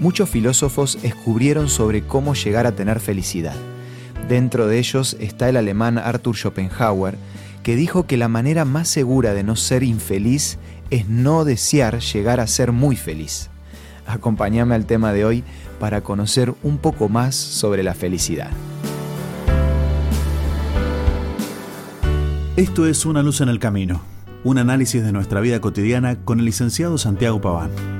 muchos filósofos descubrieron sobre cómo llegar a tener felicidad. Dentro de ellos está el alemán Arthur Schopenhauer, que dijo que la manera más segura de no ser infeliz es no desear llegar a ser muy feliz. Acompáñame al tema de hoy para conocer un poco más sobre la felicidad. Esto es Una luz en el camino, un análisis de nuestra vida cotidiana con el licenciado Santiago Paván.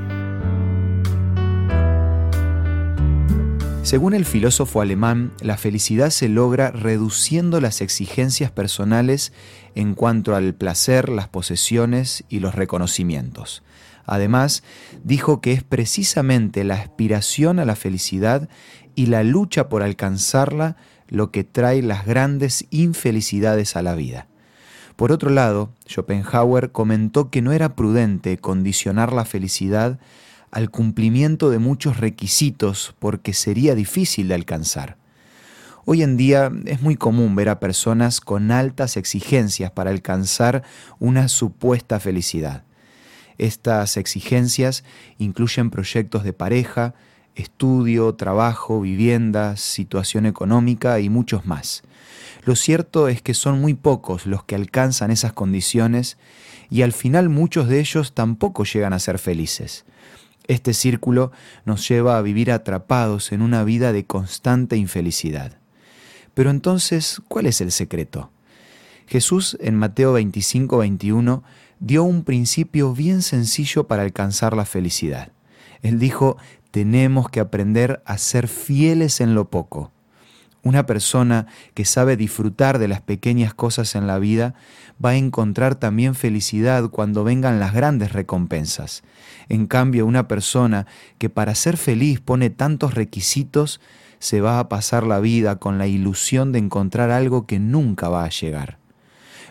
Según el filósofo alemán, la felicidad se logra reduciendo las exigencias personales en cuanto al placer, las posesiones y los reconocimientos. Además, dijo que es precisamente la aspiración a la felicidad y la lucha por alcanzarla lo que trae las grandes infelicidades a la vida. Por otro lado, Schopenhauer comentó que no era prudente condicionar la felicidad al cumplimiento de muchos requisitos porque sería difícil de alcanzar. Hoy en día es muy común ver a personas con altas exigencias para alcanzar una supuesta felicidad. Estas exigencias incluyen proyectos de pareja, estudio, trabajo, vivienda, situación económica y muchos más. Lo cierto es que son muy pocos los que alcanzan esas condiciones y al final muchos de ellos tampoco llegan a ser felices. Este círculo nos lleva a vivir atrapados en una vida de constante infelicidad. Pero entonces, ¿cuál es el secreto? Jesús en Mateo 25, 21 dio un principio bien sencillo para alcanzar la felicidad. Él dijo, tenemos que aprender a ser fieles en lo poco. Una persona que sabe disfrutar de las pequeñas cosas en la vida va a encontrar también felicidad cuando vengan las grandes recompensas. En cambio, una persona que para ser feliz pone tantos requisitos, se va a pasar la vida con la ilusión de encontrar algo que nunca va a llegar.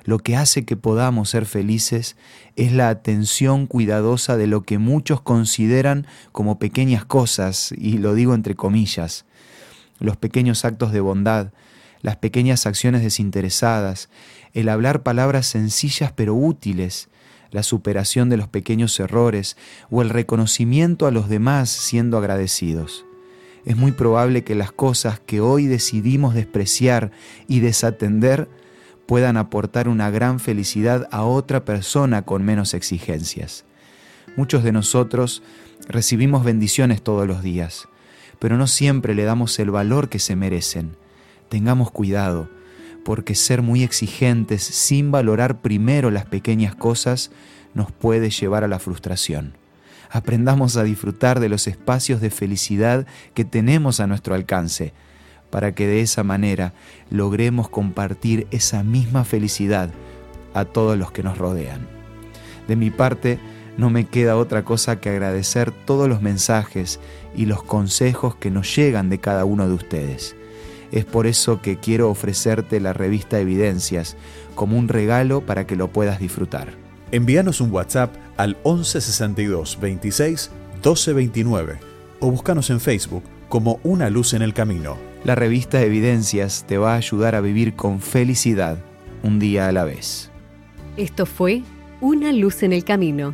Lo que hace que podamos ser felices es la atención cuidadosa de lo que muchos consideran como pequeñas cosas, y lo digo entre comillas, los pequeños actos de bondad, las pequeñas acciones desinteresadas, el hablar palabras sencillas pero útiles, la superación de los pequeños errores o el reconocimiento a los demás siendo agradecidos. Es muy probable que las cosas que hoy decidimos despreciar y desatender puedan aportar una gran felicidad a otra persona con menos exigencias. Muchos de nosotros recibimos bendiciones todos los días, pero no siempre le damos el valor que se merecen. Tengamos cuidado, porque ser muy exigentes sin valorar primero las pequeñas cosas nos puede llevar a la frustración. Aprendamos a disfrutar de los espacios de felicidad que tenemos a nuestro alcance, para que de esa manera logremos compartir esa misma felicidad a todos los que nos rodean. De mi parte, no me queda otra cosa que agradecer todos los mensajes y los consejos que nos llegan de cada uno de ustedes. Es por eso que quiero ofrecerte la revista Evidencias como un regalo para que lo puedas disfrutar. Envíanos un WhatsApp al 1162 26 1229 o búscanos en Facebook como Una Luz en el Camino. La revista Evidencias te va a ayudar a vivir con felicidad un día a la vez. Esto fue Una Luz en el Camino